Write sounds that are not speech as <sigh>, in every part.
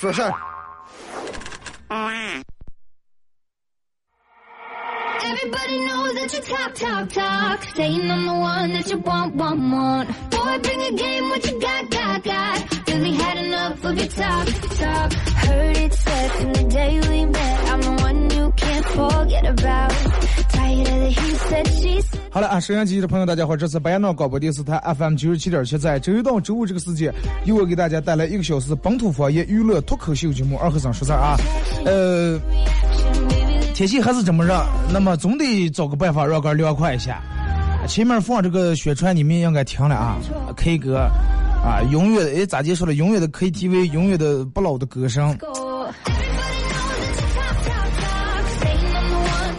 for. Everybody knows that you talk, talk, talk. Saying I'm the one that you want, want, want. Boy, bring a game, what you got, got, got. Really had enough of your talk, talk. Heard it said from the day we met, I'm the one you can't forget about. Tired of the he said, she said 好了啊，收音机的朋友，大家好，这次白洋广播电视台 FM 九十七点七，在周一到周五这个时间，由我给大家带来一个小时本土方言娱乐脱口秀节目《二和尚说事儿》啊。呃，天气还是这么热，那么总得找个办法让个凉快一下。前面放这个宣传，你们应该听了啊，K 歌啊，永远的哎咋介绍了？永远的 KTV，永远的不老的歌声。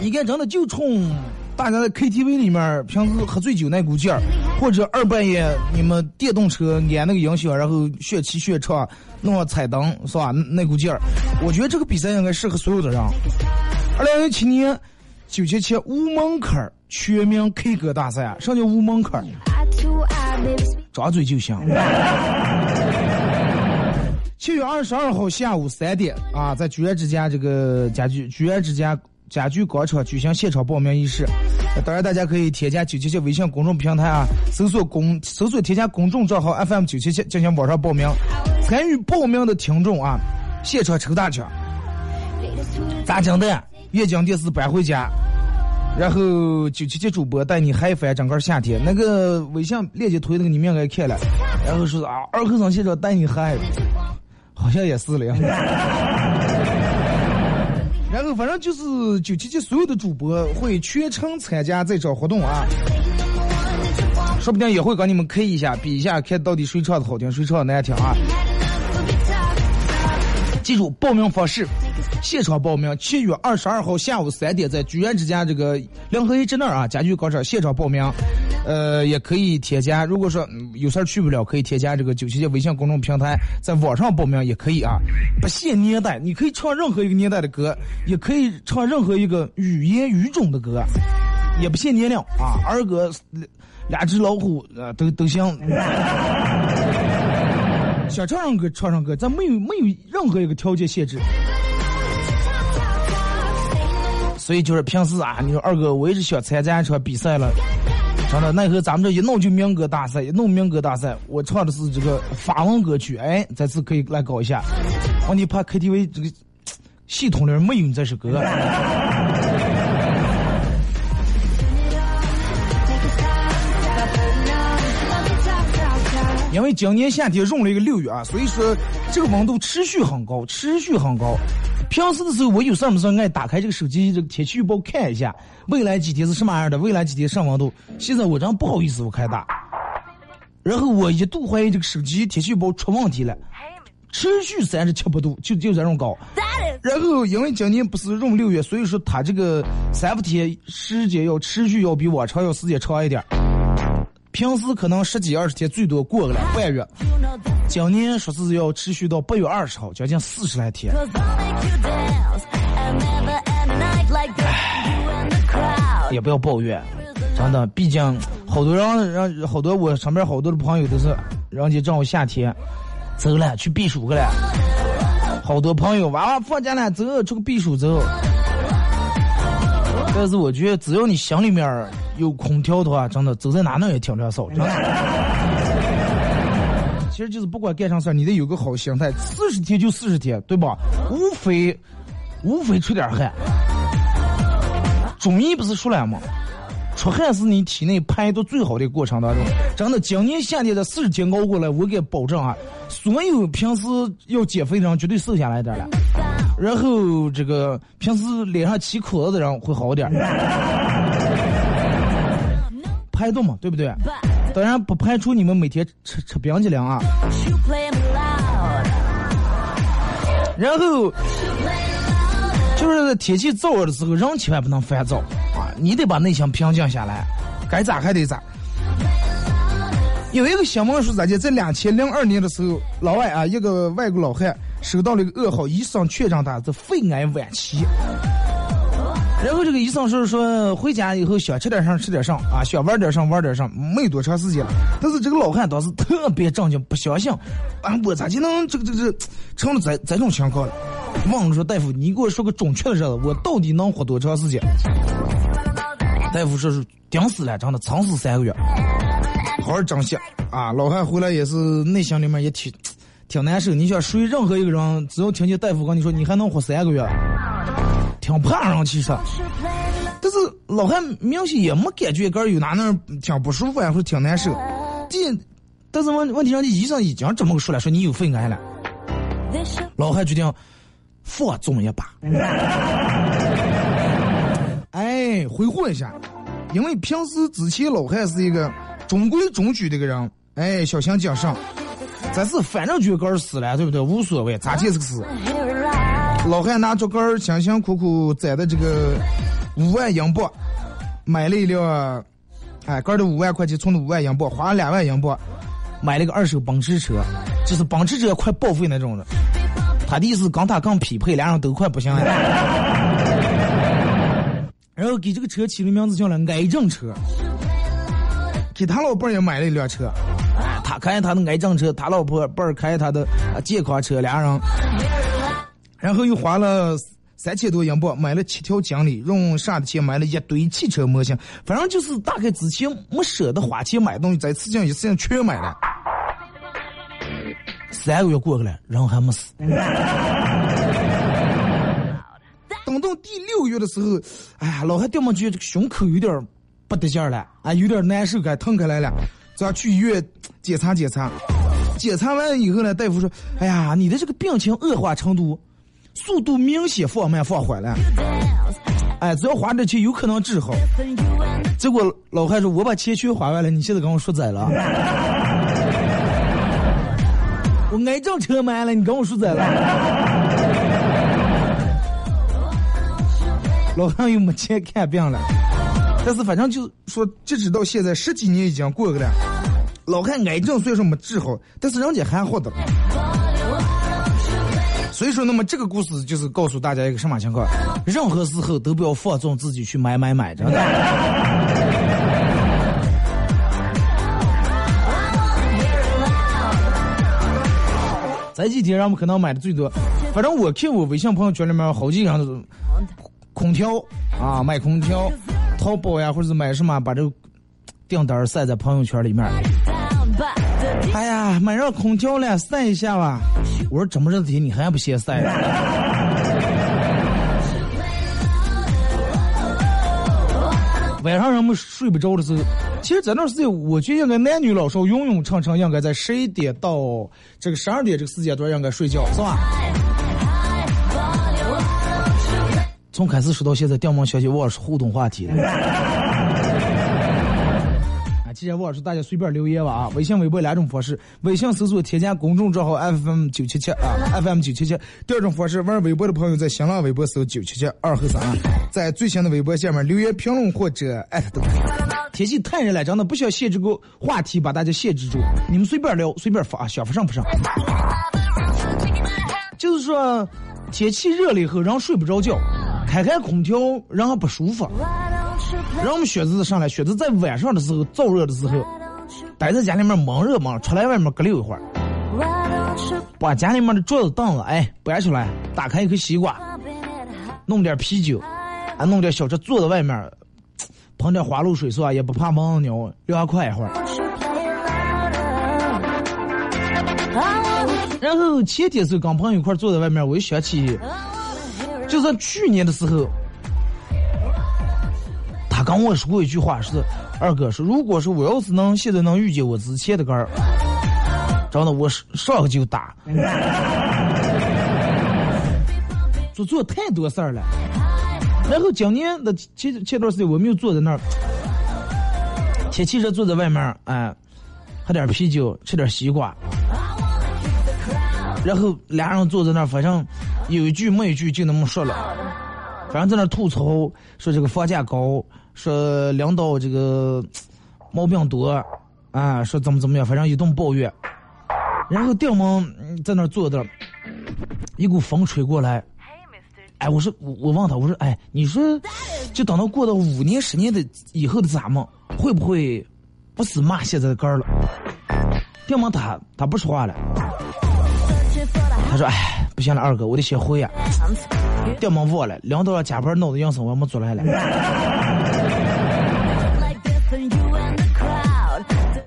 你看，真的就冲大家在 KTV 里面平时喝醉酒那股劲儿，或者二半夜你们电动车安那个音响，然后炫气炫唱，弄上彩灯是吧？那股劲儿，我觉得这个比赛应该适合所有的人。二零一七年九七七无门槛儿全民 K 歌大赛，什么叫无门槛儿？张嘴就行。七月二十二号下午三点啊，在居然之家这个家具居然之家家具广场举行现场报名仪式。当然，大家可以添加九七七微信公众平台啊，搜索公搜索添加公众账号 FM 九七七进行网上报名。参与报名的听众啊，现场抽大奖，砸金蛋，液晶电视搬回家。然后九七七主播带你嗨翻整个夏天，那个微信链接推那个你们应该看了，然后说啊二和尚现场带你嗨，好像也是了呀。然后反正就是九七七所有的主播会全程参加这场活动啊，说不定也会跟你们 K 一下，比一下，看到底谁唱的好听，谁唱的难听啊。记住报名方式，现场报名，七月二十二号下午三点，在居然之家这个两合一之那儿啊，家具广场现场报名。呃，也可以添加，如果说、嗯有事儿去不了，可以添加这个九七七微信公众平台，在网上报名也可以啊，不限年代，你可以唱任何一个年代的歌，也可以唱任何一个语言语种的歌，也不限年龄啊，儿歌、两只老虎呃都都行。想唱唱歌唱唱歌，咱没有没有任何一个条件限制。所以就是平时啊，你说二哥，我一直想参加一场比赛了，真的，奈何咱们这一弄就民歌大赛，一弄民歌大赛，我唱的是这个法文歌曲，哎，这次可以来搞一下。问题怕 KTV 这个系统里没有你这首歌。因为今年夏天用了一个六月啊，所以说这个温度持续很高，持续很高。平时的时候，我有事儿没事爱打开这个手机这个天气预报看一下，未来几天是什么样的，未来几天什么温度。现在我真不好意思，我开打。然后我一度怀疑这个手机天气预报出问题了，持续三十七八度，就就这种高。然后因为今年不是闰六月，所以说它这个三伏天时间要持续要比往常要时间长一点儿。平时可能十几二十天，最多过个两半月。今年说是要持续到八月二十号，将近四十来天。也不要抱怨，真的，毕竟好多人，让好多我身边好多的朋友都是，人家正好夏天走了去避暑去了，好多朋友娃娃放假了走出去避暑走。但是我觉得，只要你心里面有空调的话，真的走在哪能也挺凉爽。真的，其实就是不管干啥事儿，你得有个好心态。四十天就四十天，对吧？无非无非出点汗。中医不是说了吗？出汗是你体内排毒最好的过程当中。真的，今年夏天的四十天熬过来，我给保证啊，所有平时要减肥的人绝对瘦下来点了。然后这个平时脸上起口子的人会好点儿，排毒嘛，对不对？当然不排除你们每天吃吃冰激凌啊。然后就是天气燥热的时候，人千万不能烦躁啊，你得把内心平静下来，该咋还得咋。有一个新闻说，咋的，在两千零二年的时候，老外啊，一个外国老汉收到了一个噩耗，医生确诊他是肺癌晚期。然后这个医生是说，回家以后想吃点上吃点上啊，想玩点上玩点上，没多长时间了。但是这个老汉当时特别震惊，不相信，啊，我咋就能这个这个成了这这种情况了？问了说大夫，你给我说个准确的日子，我到底能活多长时间？大夫说是顶死了，真的撑死三个月。好好珍惜啊！老汉回来也是内心里面也挺挺难受。你想，属于任何一个人，只要听见大夫跟你说你还能活三个月。挺怕人，其实，但是老汉明显也没感觉个有哪能挺不舒服呀，或者挺难受。这，但是问问题上的，医生已经这么说了，说你有肺癌了。老汉决定放纵一把，<laughs> 哎，挥霍一下，因为平时之前老汉是一个中规中矩的一个人，哎，小心谨慎。咱是反正觉个死了，对不对？无所谓，咋地是个死。老汉拿着根辛辛苦苦攒的这个五万英镑，买了一辆，哎，根的五万块钱存的五万英镑，花了两万英镑，买了个二手奔驰车，就是奔驰车快报废那种的。他的意思跟他更匹配，两人都快不行了。然后给这个车起的名字叫了癌症车，给他老伴也买了一辆车，他开他的癌症车，他老婆伴儿开他的啊健康车，俩人。然后又花了三千多英镑买了七条锦鲤，用剩的钱买了一堆汽车模型，反正就是大概之前没舍得花钱买东西，在此前一次性全买了。三个月过去了，人还没死。等到第六个月的时候，哎呀，老汉掉毛觉这个胸口有点不得劲了，啊，有点难受，该疼开来了，咱去医院检查检查。检查完以后呢，大夫说：“哎呀，你的这个病情恶化程度。”速度明显放慢放缓了，哎，只要花点钱有可能治好。结果老汉说：“我把钱全花完了，你现在跟我说宰了？我癌症车买了，你跟我说宰了？”老汉又没钱看病了，但是反正就说，截止到现在十几年已经过去了，老汉癌症虽然说没治好，但是人家还活着。所以说，那么这个故事就是告诉大家一个什么情况？任何时候都不要放纵自己去买买买，真的。<laughs> 这几天让我们可能买的最多，反正我看我微信朋友圈里面好几个人，空调啊，卖空调，淘宝呀，或者是买什么，把这个订单晒在朋友圈里面。哎呀，买上空调了，晒一下吧。我说这么热的天，你还不嫌晒？<laughs> 晚上人们睡不着的时候，其实在那时间，我觉得应该男女老少、永永长长应该在十一点到这个十二点这个时间段应该睡觉，是吧？从开始说到现在，电门小姐我是互动话题。<laughs> 既然我是大家随便留言吧啊！微信、微博两种方式，微信搜索添加公众账号 FM 九七七啊，FM 九七七。第二种方式，玩微博的朋友在新浪微博搜九七七二和三，在最新的微博下面留言评论或者艾特都可以。天气太热了，真的不需要限制个话题把大家限制住，你们随便聊，随便发，想发上不上。就是说，天气热了以后，人睡不着觉，开开空调，人还不舒服。让我们选择的上来，选择在晚上的时候燥热的时候，待在家里面闷热闷，出来外面隔溜一会儿，把家里面的桌子凳子哎搬出来，打开一颗西瓜，弄点啤酒，啊弄点小吃坐在外面，喷点花露水是吧？也不怕蚊鸟，凉快一会儿。然后前天是跟朋友一块坐在外面，我一想起，就是去年的时候。他跟我说过一句话，是二哥说，如果说我要是能现在能遇见我之前的哥儿，真的我上个就打，<laughs> 做做太多事儿了。然后今年的前前段时间，我们又坐在那儿，天气热，坐在外面，哎，喝点啤酒，吃点西瓜，然后俩人坐在那儿，反正有一句没一句就那么说了，反正在那吐槽说这个房价高，说领导这个毛病多，啊，说怎么怎么样，反正一顿抱怨。然后店门在那坐着，一股风吹过来，哎，我说我我问他，我说哎，你说就等到过到五年十年的以后的咱们，会不会不是骂现在的杆了？店门他他不说话了，他说哎，行了，二哥，我得先回呀。店门忘了，领导要加班闹的样生，我没做来了。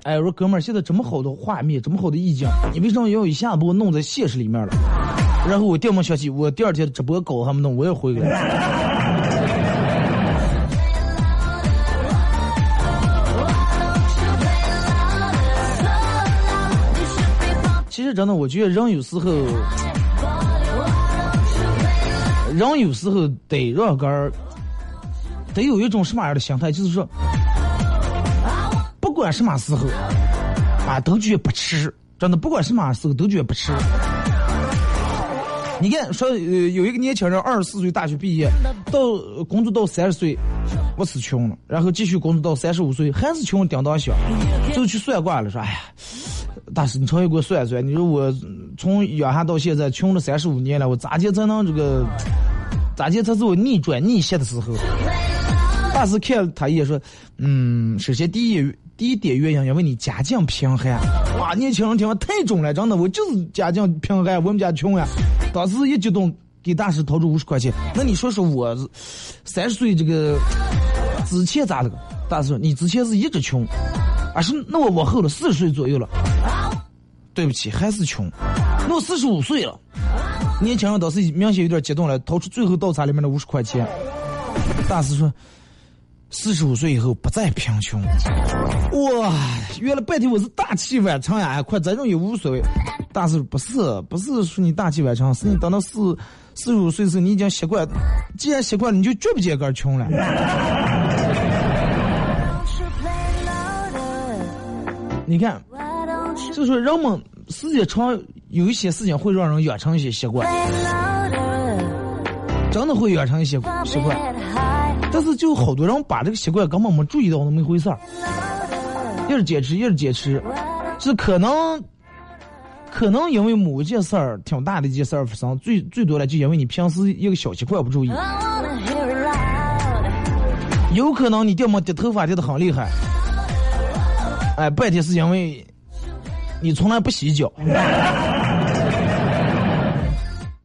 哎，我说哥们儿，现在这么好的画面，这么好的意境，你为什么要一下子把我弄在现实里面了？然后我电门想起，我第二天直播搞他们弄，我也回来了。其实真的，我觉得人有时候，人有时候得让个儿，得有一种什么样的心态，就是说。不管什么时候，啊，都觉不迟。真的，不管什么时候都觉不迟。你看，说呃，有一个年轻人，二十四岁大学毕业，到工作到三十岁，不是穷了，然后继续工作到三十五岁，还是穷叮当响，就去算卦了，说，哎呀，大师，你重新给我算算，你说我从养汉到现在穷了三十五年了，我咋就才能这个，咋就才是我逆转逆袭的时候？大师看他一眼说，嗯，首先第一。第一点原因，因为你家境贫寒。哇，年轻人听话太中了，真的，我就是家境贫寒，我们家穷呀。当时一激动，给大师掏出五十块钱。那你说说我三十岁这个之前咋了？大师说你之前是一直穷，啊是那我往后了四十岁左右了。对不起，还是穷。那我四十五岁了。年轻人倒是明显有点激动了，掏出最后倒茶里面的五十块钱。大师说。四十五岁以后不再贫穷，哇！原来半天我是大器晚成呀，快这种也无所谓。大师不是，不是说你大器晚成，是你等到四四十五岁时，你已经习惯，既然习惯了，你就绝不见个穷了。你看，就说人们时间长，有一些事情会让人养成一些习惯，真的会养成一些习惯。但是就好多人把这个习惯根本没注意到那么一回事儿，一直坚持，一直坚持，是可能，可能因为某件事儿挺大的一件事儿发生，最最多的就因为你平时一个小习惯不注意，有可能你掉毛掉头发掉的很厉害，哎，半天是因为你从来不洗脚。<laughs>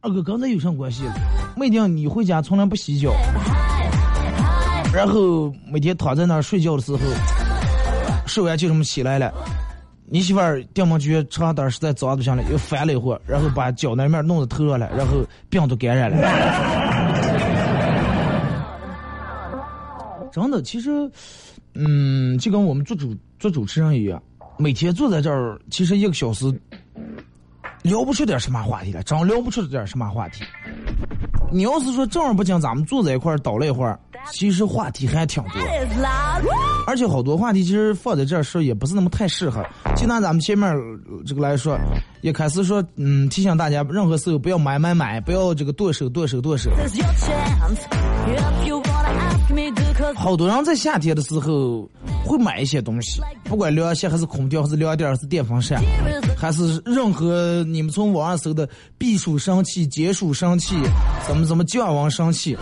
二哥刚才有啥关系？每天你回家从来不洗脚。然后每天躺在那儿睡觉的时候，睡完就这么起来了。你媳妇儿掉毛觉床单实在脏不行了，又翻了一会儿，然后把脚那面弄得头上了，然后病都感染了。<laughs> 真的，其实，嗯，就跟我们做主做主持人一样，每天坐在这儿，其实一个小时聊不出点什么话题来，真聊不出点什么话题。你要是说正儿八经咱们坐在一块儿倒了一会儿。其实话题还挺多，而且好多话题其实放在这儿说也不是那么太适合。就拿咱们前面这个来说，一开始说，嗯，提醒大家任何时候不要买买买，不要这个剁手剁手剁手。好多人在夏天的时候会买一些东西，不管凉鞋还是空调还是凉垫还是电风扇，还是任何你们从网上搜的避暑神器、解暑神器，怎么怎么降温神器。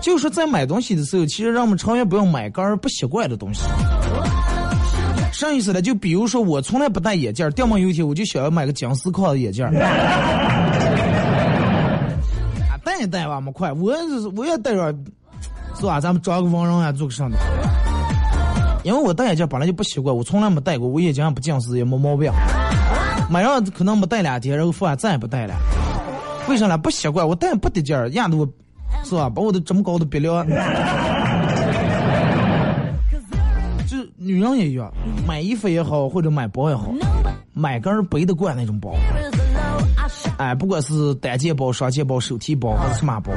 就是在买东西的时候，其实让我们长远不要买个儿不习惯的东西。啥意思呢？就比如说，我从来不戴眼镜，掉毛有一天我就想要买个金丝框的眼镜。<laughs> 啊，戴也戴吧，么快，我我也戴着，是吧？咱们找个文人啊，做个啥的？因为我戴眼镜本来就不习惯，我从来没戴过，我眼睛也不近视，也没毛病。买上可能没戴两天，然后放再也不戴了。为啥呢？不习惯，我戴不得劲儿，压得我。是吧？把我的这么高的鼻梁，就女人也一样，买衣服也好，或者买包也好，买根背得惯那种包。哎，不管是单肩包、双肩包、手提包还是什么包，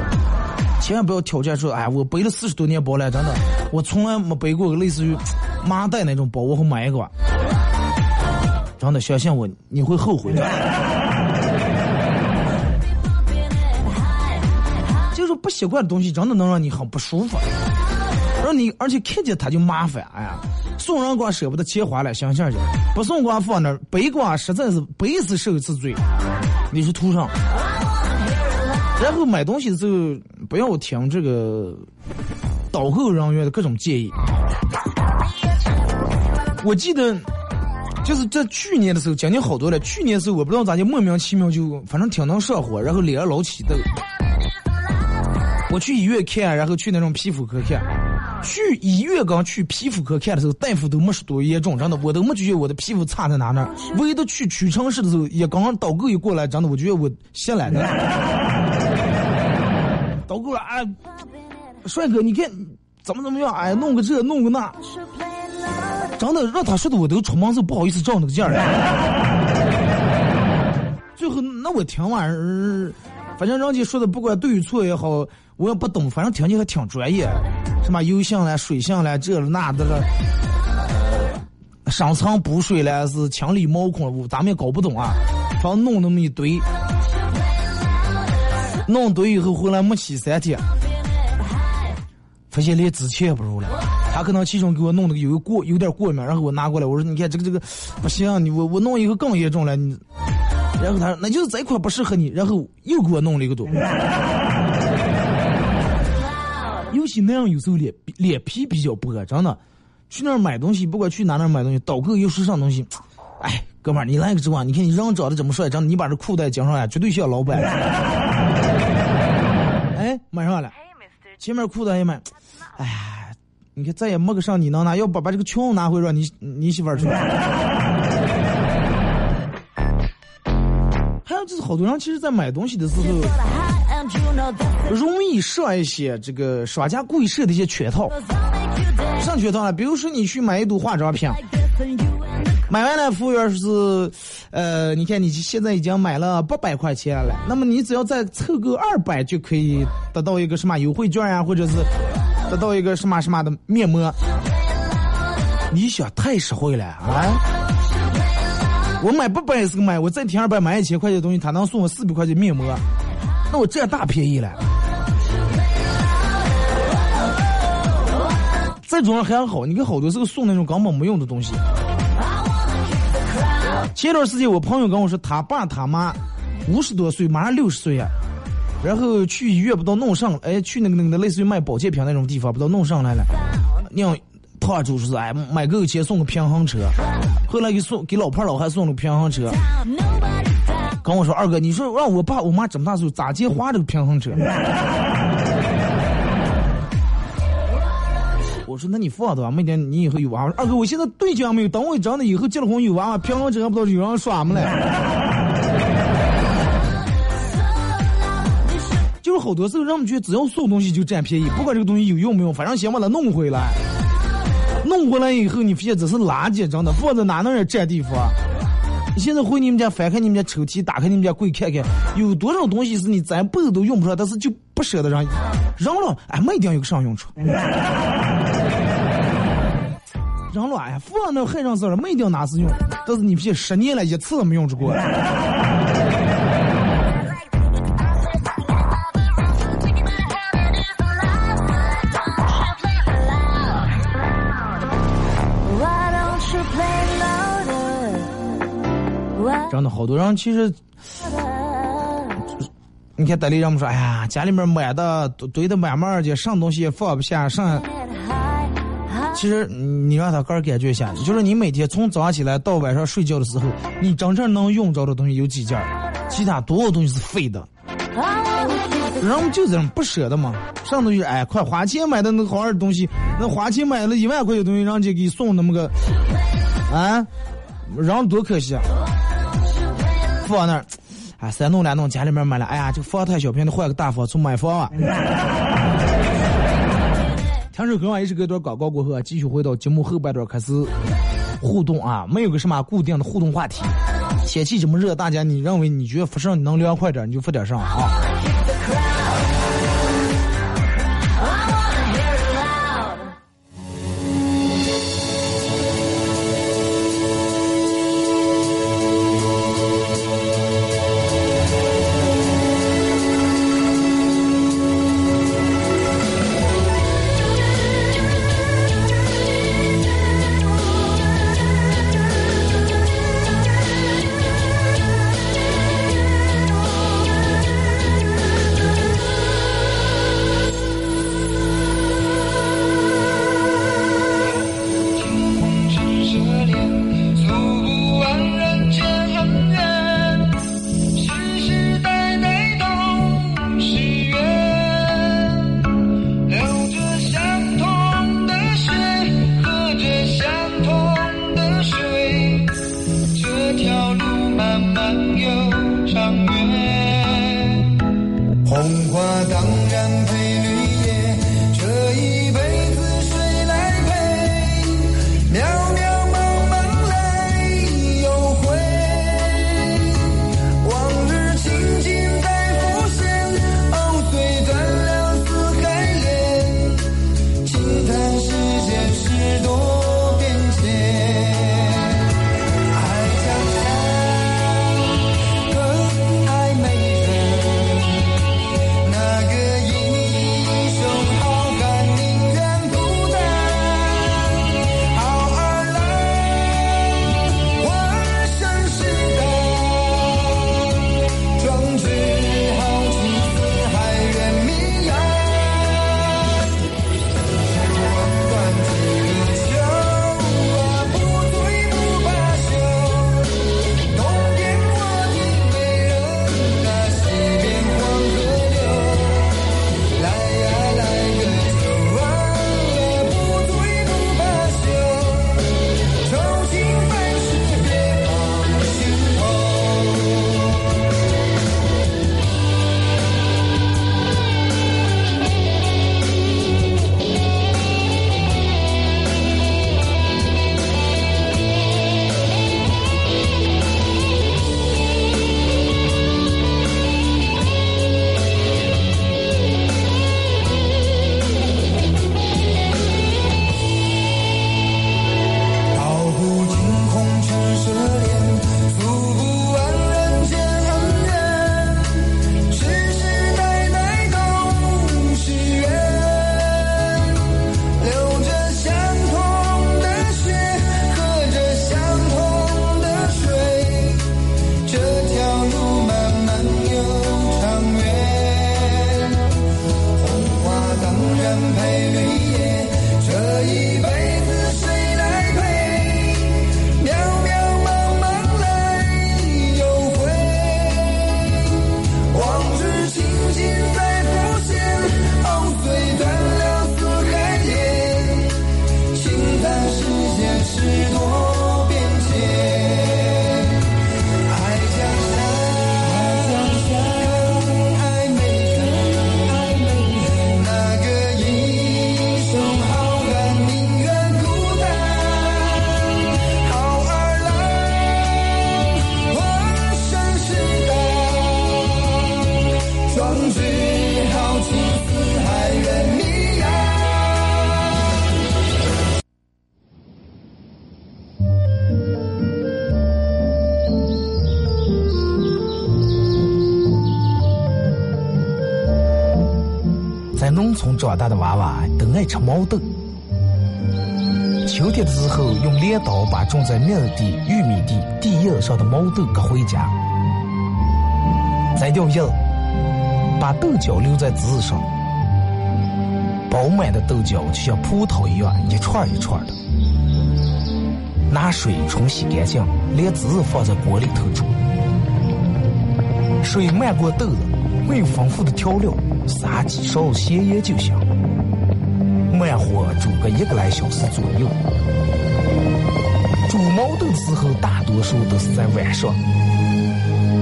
千万不要挑战说，哎，我背了四十多年包了，真的，我从来没背过类似于麻袋那种包，我会买一个。真的，相信我，你会后悔的。就是不习惯的东西，真的能让你很不舒服，让你而且看见它就麻烦。哎呀，送人光舍不得钱花了，想想去，不送光放那，背光实在是背一次受一次罪，你是图上。然后买东西的时候不要听这个导购人员的各种建议。我记得就是在去年的时候，将近好多了。去年的时候我不知道咋就莫名其妙就反正挺能上火，然后脸上老起痘。我去医院看，然后去那种皮肤科看。去医院刚去皮肤科看的时候，大夫都没说多严重，真的，我都没觉得我的皮肤差在哪呢。唯独去屈臣氏的时候，也刚刚导购一过来，真的，我觉得我下来了。导购了，哎，帅哥，你看怎么怎么样？哎，弄个这，弄个那，真的让他说的我都出门时不好意思照那个劲儿。<laughs> 最后，那我听完，反正人家说的不管对与错也好。我也不懂，反正听起还挺专业，什么油性了、水性了，这了那的了，上层补水了，是清理毛孔，咱们也搞不懂啊。反正弄那么一堆，弄堆以后回来没洗三天，发现连之前也不如了。他可能其中给我弄的有过有点过敏，然后我拿过来，我说你看这个这个不行，你我我弄一个更严重了。你，然后他说那就是这块不适合你，然后又给我弄了一个多。尤其那样，有时候脸脸皮比较薄，真的。去那儿买东西，不管去哪哪买东西，导购又是上东西。哎，哥们儿，你来个直观，你看你人长得这么帅，真的，你把这裤带系上来，绝对像老板。哎，买上了，前面裤子也买。哎呀，你看再也没个上你能拿，要不把这个裙拿回让你你媳妇儿去。还有就是，好多人其实，在买东西的时候。容易上一些这个商家故意设的一些圈套，上圈套了。比如说你去买一堵化妆品，买完了服务员是，呃，你看你现在已经买了八百块钱了，那么你只要再凑够二百就可以得到一个什么优惠券啊，或者是得到一个什么什么的面膜。你想太实惠了啊！我买八百也是个买，我再添二百买一千块钱的东西，他能送我四百块钱面膜。那我占大便宜了，这种还好，你看好多时候送那种根本没用的东西。前段时间我朋友跟我说，他爸他妈五十多岁，马上六十岁呀，然后去医院不知道弄上，哎，去那个那个类似于卖保健品那种地方，不知道弄上来了，让他就是哎买够钱送个平衡车，后来给送给老婆老汉送了个平衡车。跟我说二哥，你说让我爸我妈这么大岁数咋接花这个平衡车？我说那你放的吧，没点你以后有娃娃。二哥，我现在对象没有，等我长大以后结了婚有娃娃，平衡车还不知道有人耍么嘞？<laughs> 就是好多时候让我们觉得只要送东西就占便宜，不管这个东西有用没用，反正先把它弄回来。弄回来以后，你发现这是垃圾，真的放在哪能也占地方。你现在回你们家翻开你们家抽屉，打开你们家柜看看，有多少东西是你咱辈子都用不上，但是就不舍得让扔了。哎，没一定有个上用处。扔了，哎，放那还上事了，没一定哪次用。但是你别十年了，一次都没用着过。真的好多人其实，你看，德里人们说，哎呀，家里面买的堆的满满的，什么东西也放不下，上。其实你让他个人感觉一下，就是你每天从早上起来到晚上睡觉的时候，你真正能用着的东西有几件其他多少东西是废的。人就这样不舍得嘛，上东西哎，快花钱买的那好玩的东西，那花钱买了一万块的东西，人家给送那么个，啊，人多可惜啊。放那儿，啊，三弄两弄，家里面买了，哎呀，这个房太小，便得换个大房，从买房啊。听首歌啊，一首歌段广告过后啊，继续回到节目后半段开始互动啊，没有个什么固定的互动话题。天气这么热，大家你认为你觉得发上能凉快点，你就发点上啊。爱吃毛豆。秋天的时候，用镰刀把种在麦地、玉米地地叶上的毛豆割回家，摘掉叶，把豆角留在枝上，饱满的豆角就像葡萄一样一串一串的，拿水冲洗干净，连籽放在锅里头煮，水漫过豆子，没有丰富的调料，撒几勺咸盐就行。慢火煮个一个来小时左右。煮毛豆的时候，大多数都是在晚上。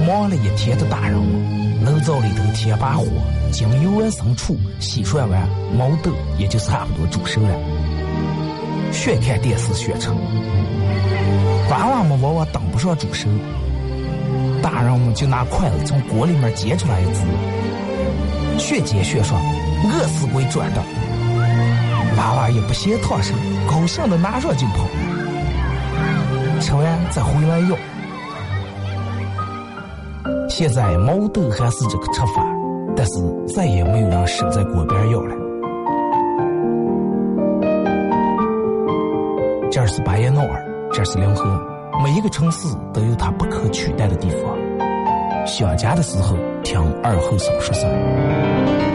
忙了一天的大人们，炉灶里头添把火，将油温升醋，洗涮完，毛豆也就差不多煮熟了。学看电视学成，娃娃们往往当不上煮熟，大人们就拿筷子从锅里面夹出来一只，学接学涮，饿死鬼转的。娃娃也不嫌烫手，高兴的拿上就跑，吃完再回来要。现在毛豆还是这个吃法，但是再也没有人守在锅边要了。这是巴彦淖尔，这是临河，每一个城市都有它不可取代的地方。想家的时候，听二后生说事儿。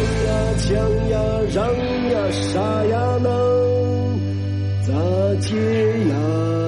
爱呀，抢呀，忍呀，傻呀，能咋解呀？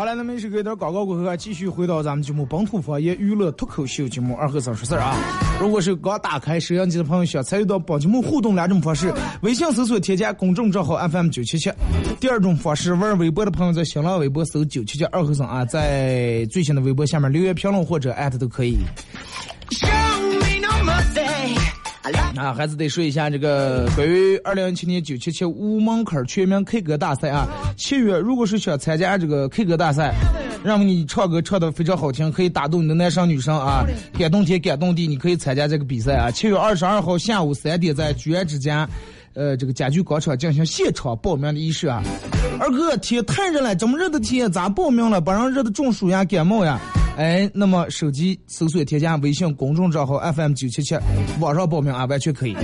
好了，那么一首歌一段广告过后啊，继续回到咱们节目本土方言娱乐脱口秀节目二和尚说事儿啊。如果是刚打开摄像机的朋友，想参与到本节目互动两种方式：微信搜索添加公众账号 FM 九七七；第二种方式，玩微博的朋友在新浪微博搜九七七二和尚啊，在最新的微博下面留言评论或者艾特都可以。Show me no mercy. I like 啊，还是得说一下这个关于二零一七年九七七五门槛全民 K 歌大赛啊。七月如果是想参加这个 K 歌大赛，让你唱歌唱的非常好听，可以打动你的男生女生啊，感动天感动地，你可以参加这个比赛啊。七月二十二号下午三点在居然之家。呃，这个家具广场进行现场报名的仪式啊！二哥，天太热了，这么热的天咋报名了？不让热的中暑呀、感冒呀？哎，那么手机搜索添加微信公众账号 FM 九七七，网上报名啊，完全可以。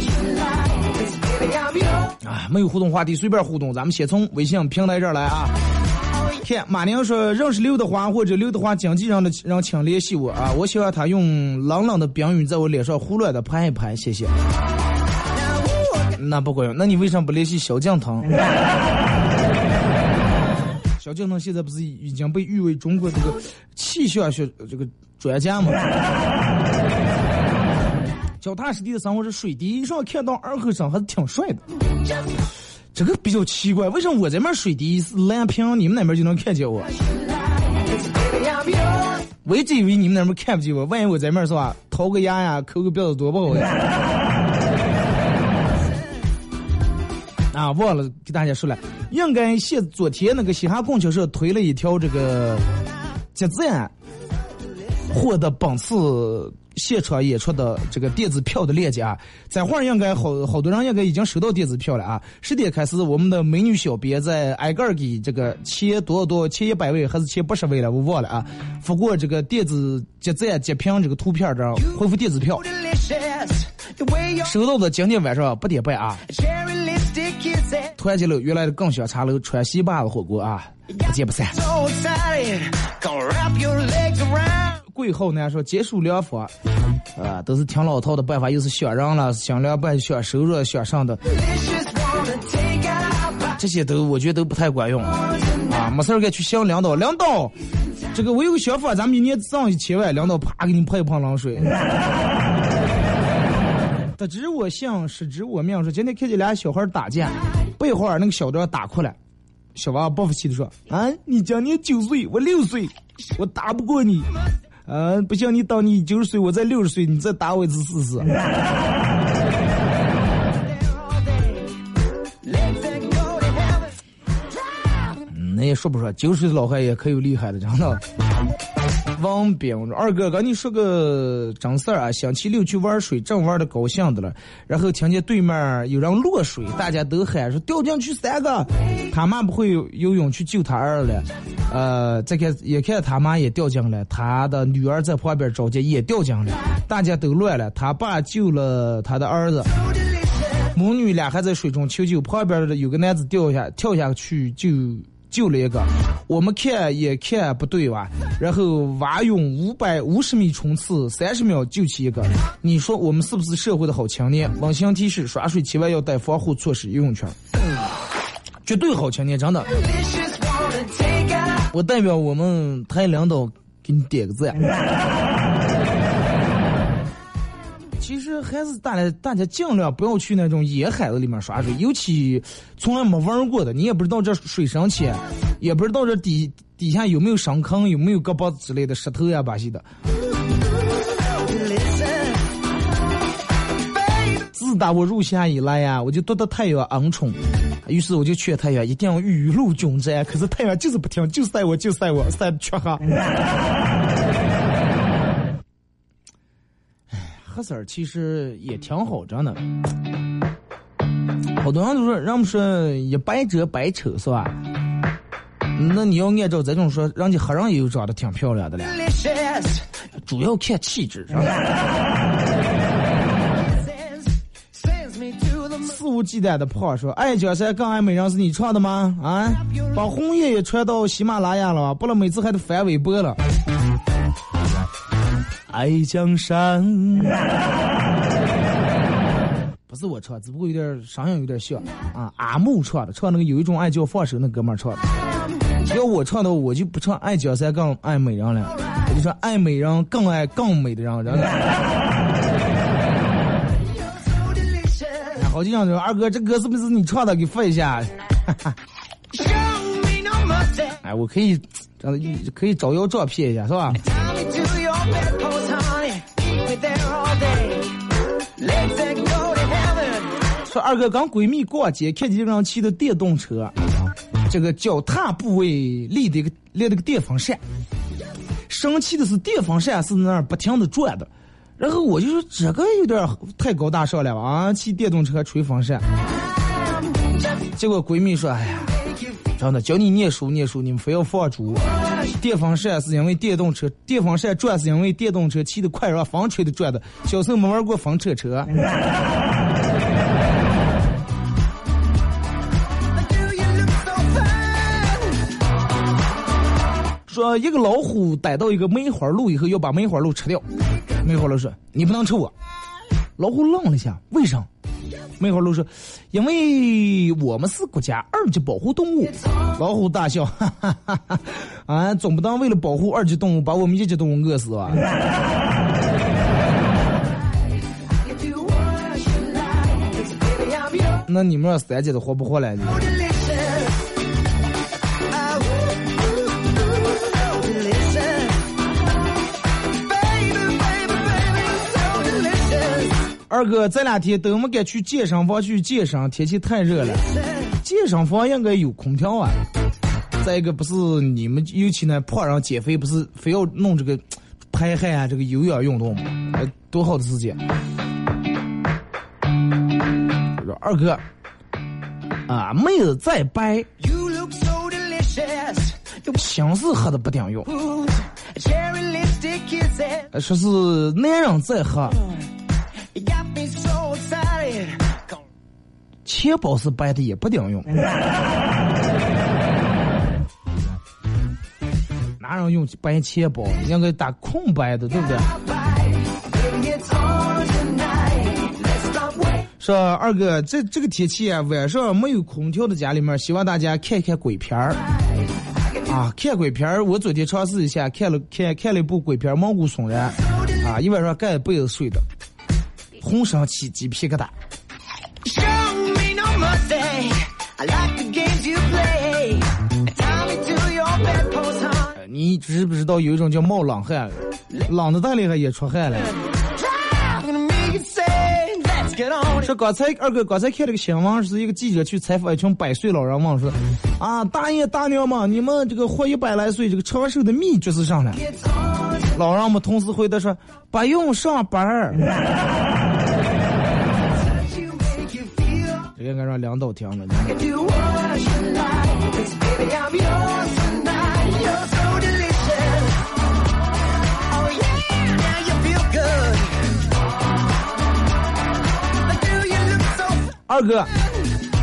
啊，没有互动话题，随便互动，咱们先从微信平台这儿来啊。看，马宁说认识刘德华或者刘德华经纪人的人，请联系我啊！我希望他用冷冷的冰雨在我脸上胡乱的拍一拍，谢谢。那不管用，那你为什么不联系萧敬腾？萧敬腾现在不是已经被誉为中国这个气象学这个专家吗？<laughs> 脚踏实地的生活是水滴上看到二和尚还是挺帅的。这个比较奇怪，为什么我这边水滴是蓝屏，你们那边就能看见我？我一直以为你们那边看不见我，万一我在那边是吧，掏个牙呀，抠个鼻子多不好呀！啊，忘了给大家说了，应该现昨天那个嘻哈供销社推了一条这个集赞获得本次现场演出的这个电子票的链接啊，这会儿应该好好多人应该已经收到电子票了啊。十点开始，我们的美女小编在挨个给这个前多少多少前一百位还是前八十位了，我忘了啊，发过这个电子集赞截屏这个图片这儿回复电子票收到的今天晚上八点半啊。团结楼原来的更香茶楼川西坝子火锅啊，不见不散。贵后呢说结束疗法，啊，都是挺老套的办法，又是选人了，想凉拌、选收入、选上的这些都我觉得都不太管用啊。没事儿该去向领导，领导，这个我有个想法，咱们一年挣一千万，领导啪给你泼一盆冷水。得知我姓，失知我命。说今天看见俩小孩打架，不一会儿那个小张打过来，小娃娃不服气的说：“啊，你今年九岁，我六岁，我打不过你。啊，不行，你等你九十岁，我再六十岁，你再打我一次试试。<laughs> 那也说不说，九十岁的老汉也可有厉害的，真的。王斌，二哥，跟你说个真事儿啊，星期六去玩水，正玩的高兴的了，然后听见对面有人落水，大家都喊说掉进去三个，他妈不会游泳去救他儿了，呃，再看也看他妈也掉进来，他的女儿在旁边着急也掉进来，大家都乱了，他爸救了他的儿子。母女俩还在水中求救，旁边的有个男子掉下跳下去救救了一个，我们看也看不对吧？然后蛙泳五百五十米冲刺三十秒救起一个，你说我们是不是社会的好青年？温馨提示：耍水千万要带防护措施，游泳圈。绝对好青年，真的。我代表我们台领导给你点个赞。其实还是大家大家尽量不要去那种野海子里面耍水，尤其从来没玩过的，你也不知道这水深浅，也不知道这底底下有没有深坑，有没有胳膊之类的石头呀、把戏的。自打我入夏以来呀，我就得到太阳恩宠，于是我就劝太阳一定要雨露均沾，可是太阳就是不听，就晒我，就晒我，晒得缺哈。哎，黑色儿其实也挺好，着呢。好多人都说，人们说一白遮百丑是吧？那你要按照这种说，人家黑人也有长得挺漂亮的了，主要看气质。是吧.肆无忌惮的胖说：“爱江山更爱美人是你唱的吗？啊，把红叶也传到喜马拉雅了，不然每次还得翻微博了。”爱江山，<laughs> 不是我唱，只不过有点声音有点像啊。阿木唱的，唱那个有一种爱叫放手那哥们儿唱的。要我唱的，我就不唱爱江山更爱美人了，我就说爱美人更爱更美的人。然后 So delicious. 好几想说二哥，这歌是不是你唱的？给放一下。<laughs> 哎，我可以，这样可以招摇撞骗一下，是吧？二哥跟闺蜜逛街，看见一个人骑的电动车，这个脚踏部位立的一个立了个电风扇，生气的是电风扇是那儿不停的转的，然后我就说这个有点太高大上了吧啊，骑电动车吹风扇。结果闺蜜说：“哎呀，真的教你念书念书，你们非要放猪。电风扇是因为电动车，电风扇转是因为电动车骑得快，让风吹的转的。小时候没玩过风车车。”说一个老虎逮到一个梅花鹿以后，要把梅花鹿吃掉。梅花鹿说：“你不能吃我。”老虎愣了一下，为啥？梅花鹿说：“因为我们是国家二级保护动物。”老虎大笑：“哈哈哈哈！啊，总不能为了保护二级动物，把我们一级动物饿死吧？” <laughs> 那你们要三级的活不活来呢？二哥，这两天都没敢去健身房去健身，天气太热了。健身房应该有空调啊。再一个，不是你们尤其呢胖人减肥，不是非要弄这个排汗啊，这个有氧运动吗？呃，多好的事情。说二哥，啊，妹子再白.心是喝的不顶用。说是男人再喝，钱包是白的也不顶用。<laughs> 哪人用白钱包？应该打空白的，对不对.说二哥，这这个天气啊，晚上没有空调的家里面，希望大家看看鬼片儿。啊，看鬼片儿，我昨天尝试一下，看了看看了一部鬼片《毛骨悚然》，啊，一晚上盖被子睡的，浑身起鸡皮疙瘩。你知不知道有一种叫冒冷汗，冷的太厉害也出汗了。说刚才二哥刚才看这个新闻，是一个记者去采访一群百岁老人嘛，说啊大爷大娘们，你们这个活一百来岁，这个长寿的秘诀是啥呢？老人们同时回答说，不用上班儿。应该让梁导听了。二哥，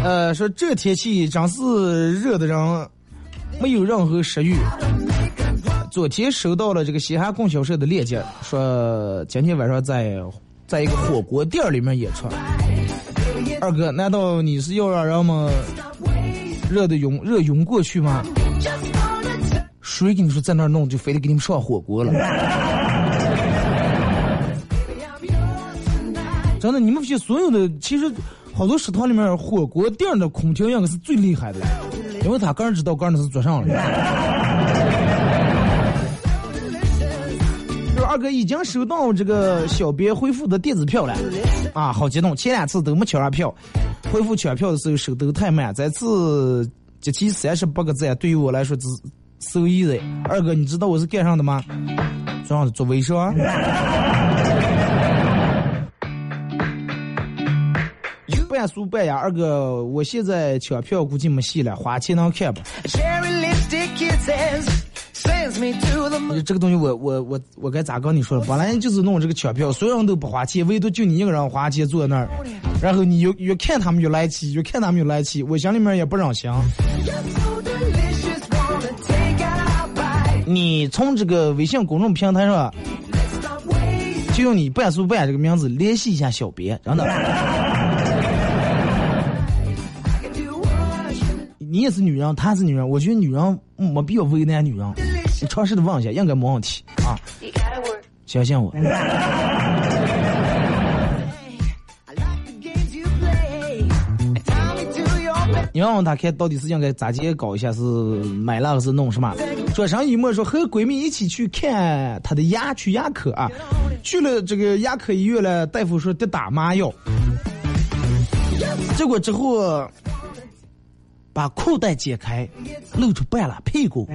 呃，说这天气真是热的人没有任何食欲。昨天收到了这个西哈供销社的链接，说今天晚上在在一个火锅店里面演出。二哥，难道你是要让人们热的涌热涌过去吗？谁跟你说在那儿弄就非得给你们上火锅了？<laughs> 真的，你们发现所有的其实好多食堂里面火锅店的空调应该是最厉害的，因为他个人知道个人的是做上了。二哥已经收到这个小编回复的电子票了，啊，好激动！前两次都没抢上票，回复抢票的时候手都太慢，这次集齐三十八个赞，对于我来说只 so easy。二哥，你知道我是干上的吗？做上的做微商。半酥半哑，二哥，我现在抢票估计没戏了，花钱能看吧？这个东西我我我我该咋跟你说？本来就是弄这个抢票，所有人都不花钱，唯独就你一个人花钱坐在那儿，然后你越越看他们越来气，越看他们越来气，我心里面也不让行。你从这个微信公众平台上就用你半素半这个名字联系一下小编，真的。你也是女人，她是女人，我觉得女人没必要为难女人。你尝试的问一下，应该没问题啊，相信我。你问问他看到底是应该咋接搞一下，是买了还是弄什么？转身一摸说和闺蜜一起去看她的牙，去牙科啊，去了这个牙科医院了，大夫说得打麻药，结果之后把裤带解开，露出半拉屁股。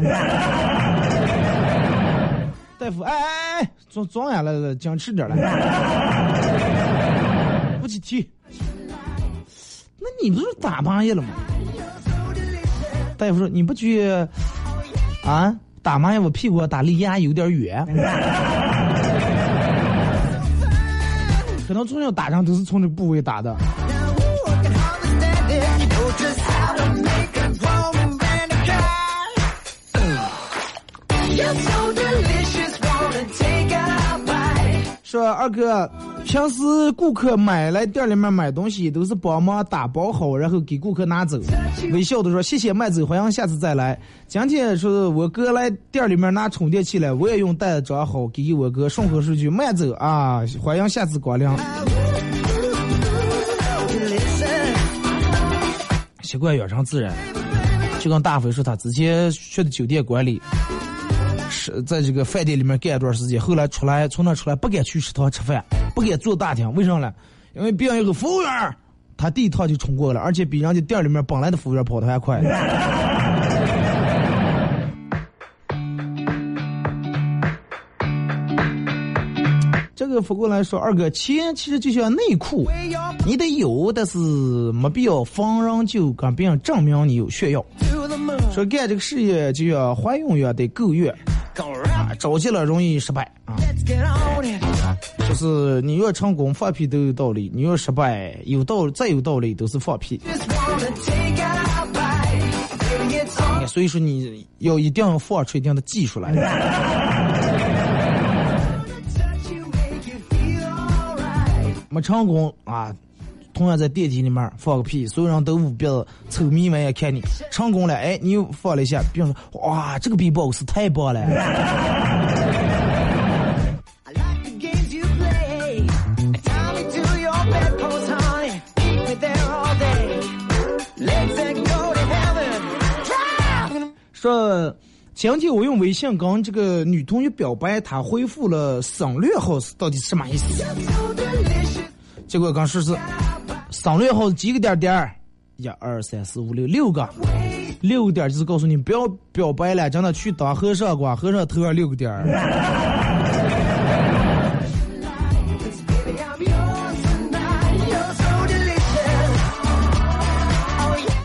大夫，哎哎哎，装装下来了，僵持点了，<laughs> 不许提。那你不是打麻药了吗？大夫说你不去啊打麻药我屁股打离牙有点远？可能从小打仗都是从这部位打的。Who 说二哥，平时顾客买来店里面买东西都是帮忙打包好，然后给顾客拿走，微笑的说谢谢慢走，欢迎下次再来。今天说我哥来店里面拿充电器来，我也用袋子装好，给我哥顺口说句慢走啊，欢迎下次光临。习惯养成自然，就跟大飞说他之前学的酒店管理，在这个饭店里面干一段时间，后来出来从那出来不敢去食堂吃饭，不敢坐大厅，为啥呢？因为别人有个服务员，他第一趟就冲过了，而且比人家店里面本来的服务员跑得还快。<laughs> 这个反过来说，二哥，钱其实就像内裤，你得有，但是没必要逢人就跟别人证明你有炫耀。说干这个事业就要怀孕也得够月，着急了容易失败啊。就是你越成功放屁都有道理你越失败有道再有道理都是放屁。所以说你要一定要放出一定的技术来。没成功啊同样在电梯里面放个屁所有人都捂鼻子臭眯眯眼看你。成功了哎你又放了一下别人说哇这个 b box 太棒了。说前天我用微信跟这个女同学表白她回复了省略号是到底什么意思？结果刚试试省略号几个点点儿？一二三四五六六个，六个点就是告诉你不要表白了，真的去当和尚吧，和尚头上六个点儿。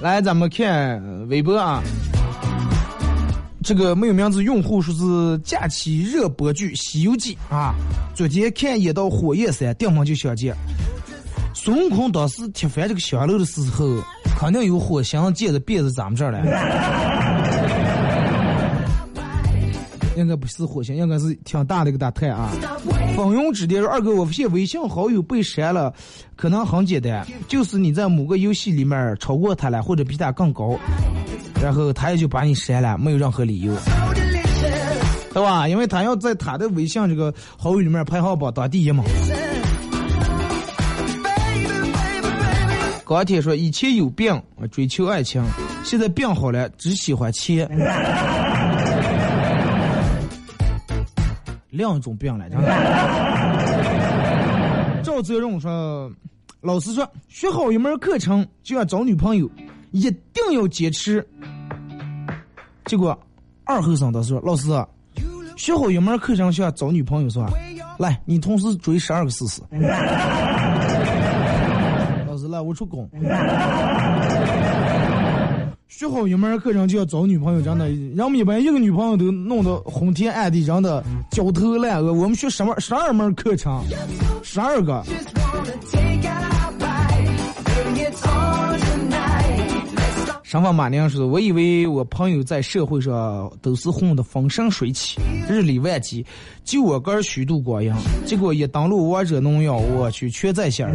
来，咱们看微博啊，这个没有名字用户说是假期热播剧《西游记》啊，昨天看演到火焰山，顶门就相见。孙悟空当时踢翻这个香炉的时候，肯定有火星借着辫子咱们这儿来。应该不是火星，应该是挺大的一个大太啊。风云之巅说：“二哥，我发现微信好友被删了，可能很简单，就是你在某个游戏里面超过他了，或者比他更高，然后他也就把你删了，没有任何理由，对吧？因为他要在他的微信这个好友里面排行榜当第一嘛。钢铁说以前有病追求爱情，现在病好了只喜欢钱。两种病来着。赵泽荣说，老师说学好一门课程就要找女朋友，一定要坚持。结果二后生倒是说，老师学好一门课程就要找女朋友是吧？来，你同时追十二个试试。我出工。学好一门课程就要找女朋友，真的，人们一般一个女朋友都弄得昏天暗地，真的焦头烂额。我们学什么十二门课程，十二个。上方马娘说，我以为我朋友在社会上都是混得风生水起，日理万机，就我个虚度光阴。结果一登录王者荣耀，我去全在线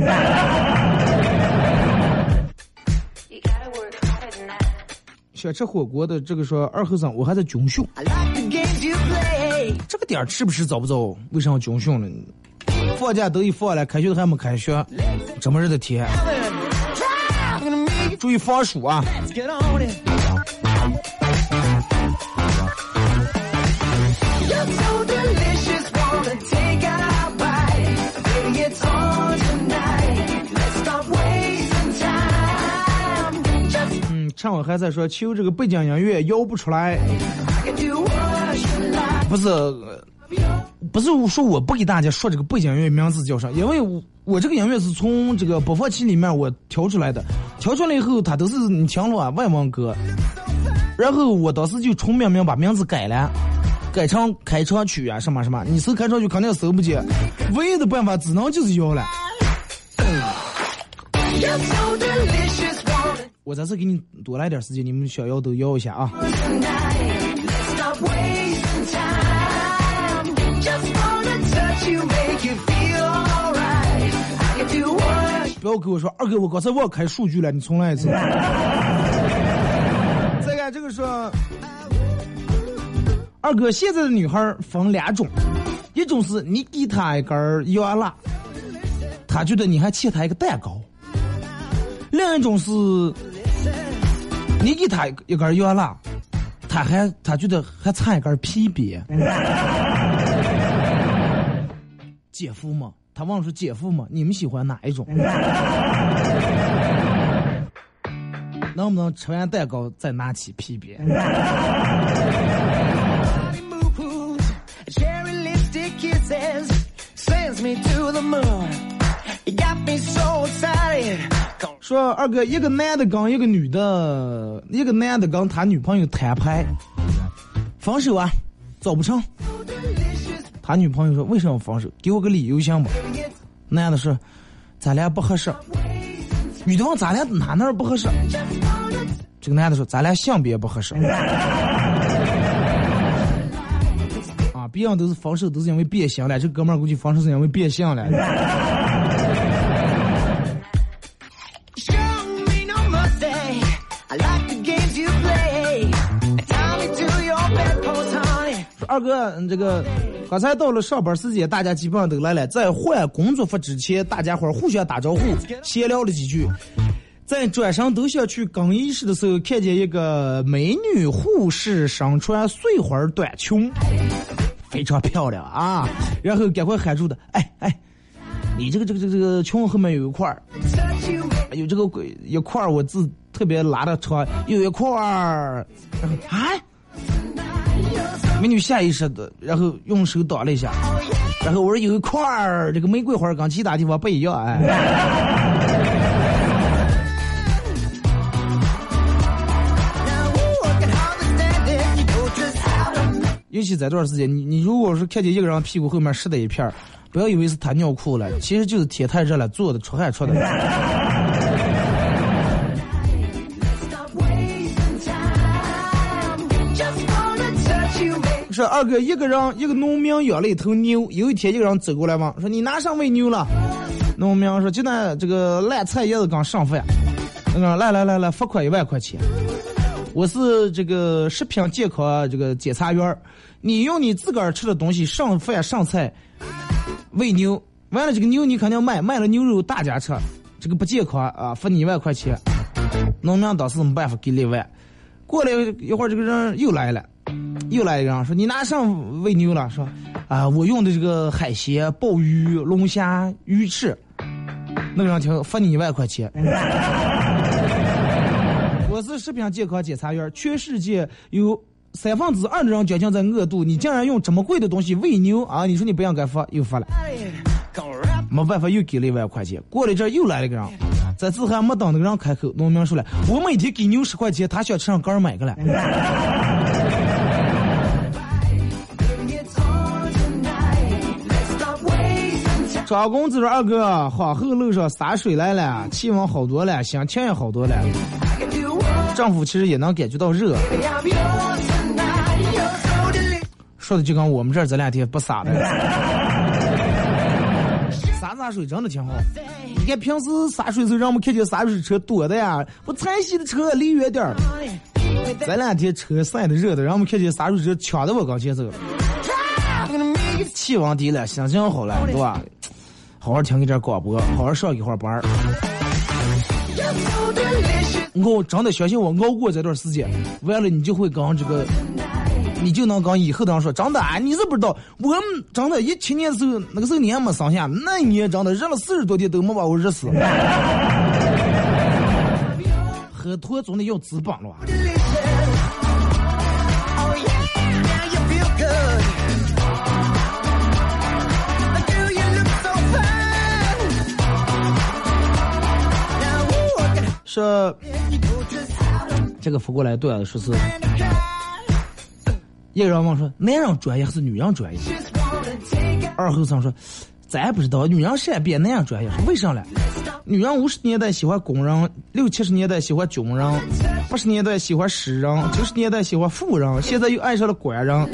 想吃火锅的这个说二后生，我还在军训。这个点儿吃不吃早不早？为啥要军训呢？放假都一放了，开学都还没开学，这么热的天。注意防暑啊！趁我还在说求这个背景音乐摇不出来，不是，不是我说我不给大家说这个背景音乐名字叫啥，因为我。我这个音乐是从这个播放器里面我调出来的，调出来以后它都是你听了啊外文歌，然后我当时就重命名把名字改了，改成开场曲啊什么什么，你搜开场曲肯定搜不见，唯一的办法只能就是摇了。我这次给你多来点时间，你们想要都要一下啊。不要跟我说二哥，我刚才忘开数据了，你重来一次。<laughs> 再看这个说，二哥现在的女孩分两种，一种是你给她一根洋蜡，她觉得你还欠她一个蛋糕；另一种是，你给他一根洋蜡，他还他觉得还差一根皮鞭。姐夫嘛。他忘了说姐夫嘛？你们喜欢哪一种？能不能吃完蛋糕再拿起皮鞭？说二哥，一个男的跟一个女的，一个男的跟他女朋友摊牌，分手啊，走不成。他女朋友说：“为什么分手？给我个理由行不？”男的说：“咱俩不合适。”女的问：“咱俩哪哪不合适？”这个男的说：“咱俩性别不合适。<laughs> ”啊，别人都是分手都是因为变性了，这哥们儿估计分手是因为变性了。二哥，这个。刚才到了上班时间，大家基本上都来了。在换工作服之前，大家伙互相打招呼，闲聊了几句。在转身都想去更衣室的时候，看见一个美女护士身穿碎花短裙，非常漂亮啊！然后赶快喊住的，哎哎，你这个这个这个这个裙后面有一块儿，有这个鬼一块儿，我字特别拉的长，有一块儿，啊。美女下意识的，然后用手挡了一下，然后我说有一块儿这个玫瑰花跟其他地方不一样哎。尤其这段时间，你你如果是看见一个人屁股后面湿的一片不要以为是他尿裤了，其实就是天太热了坐的出汗出的。说二哥，一个人，一个农民养了一头牛。有一天，一个人走过来问：“说你拿啥喂牛了？”农民说：“就那这个烂菜叶子刚上饭。”那个来来来来，罚款一万块钱。我是这个食品健康这个检查员你用你自个儿吃的东西上饭上菜喂牛，完了这个牛你肯定卖，卖了牛肉大家吃，这个不健康啊，罚你一万块钱。农民当时没办法给了一万。过了一会儿，这个人又来了，又来一个人说：“你拿上喂牛了？”说：“啊，我用的这个海鲜、鲍鱼、龙虾、鱼翅。”那个人听，罚你一万块钱。<laughs> 我是食品健康检查员，全世界有三分之二的人接近在饿肚，你竟然用这么贵的东西喂牛啊！你说你不应该罚，又罚了。没办法，又给了一万块钱。过了一阵，又来了一个人，这次还没等那个人开口，农民说了：“我每天给牛十块钱，他想吃上杆儿买个了。”张公子说：“二哥，皇后路上洒水来了，气温好多了，心情也好多了。政府其实也能感觉到热。说的就跟我们这儿这两天不洒的，洒洒水真的挺好。你看平时洒水的时候，让我们看见洒水车多的呀，不拆洗的车离远点儿。这两天车晒的热的，让我们看见洒水车抢的我刚前走。气温低了，心情好了，对吧？好好听一点广播，好好上一会儿班儿。我真的相信我熬过这段时间，完了你就会跟这个，你就能跟以后的人说，真的，你是不知道，我们真的，一七年的时候那个时候你还没上下，那一年真的热了四十多天都没把我热死。喝脱总得要资本了。说这个扶过来对了，说是一个人问说男人专业还是女人专业？二后生说咱也不知道，女人善变，男人专业，为啥嘞？女人五十年代喜欢工人，六七十年代喜欢军人，八十年代喜欢诗人，九十年代喜欢富人，现在又爱上了官人。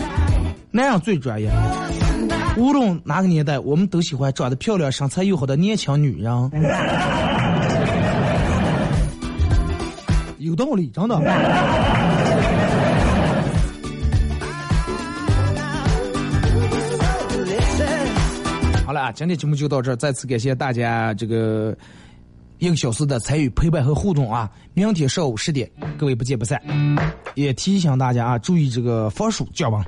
男人最专业，无论哪个年代，我们都喜欢长得漂亮、身材又好的年轻女人。有道理，真的。好了啊，今天节目就到这儿，再次感谢大家这个一个小时的参与、陪伴和互动啊！明天上午十点，各位不见不散。也提醒大家啊，注意这个防暑降温。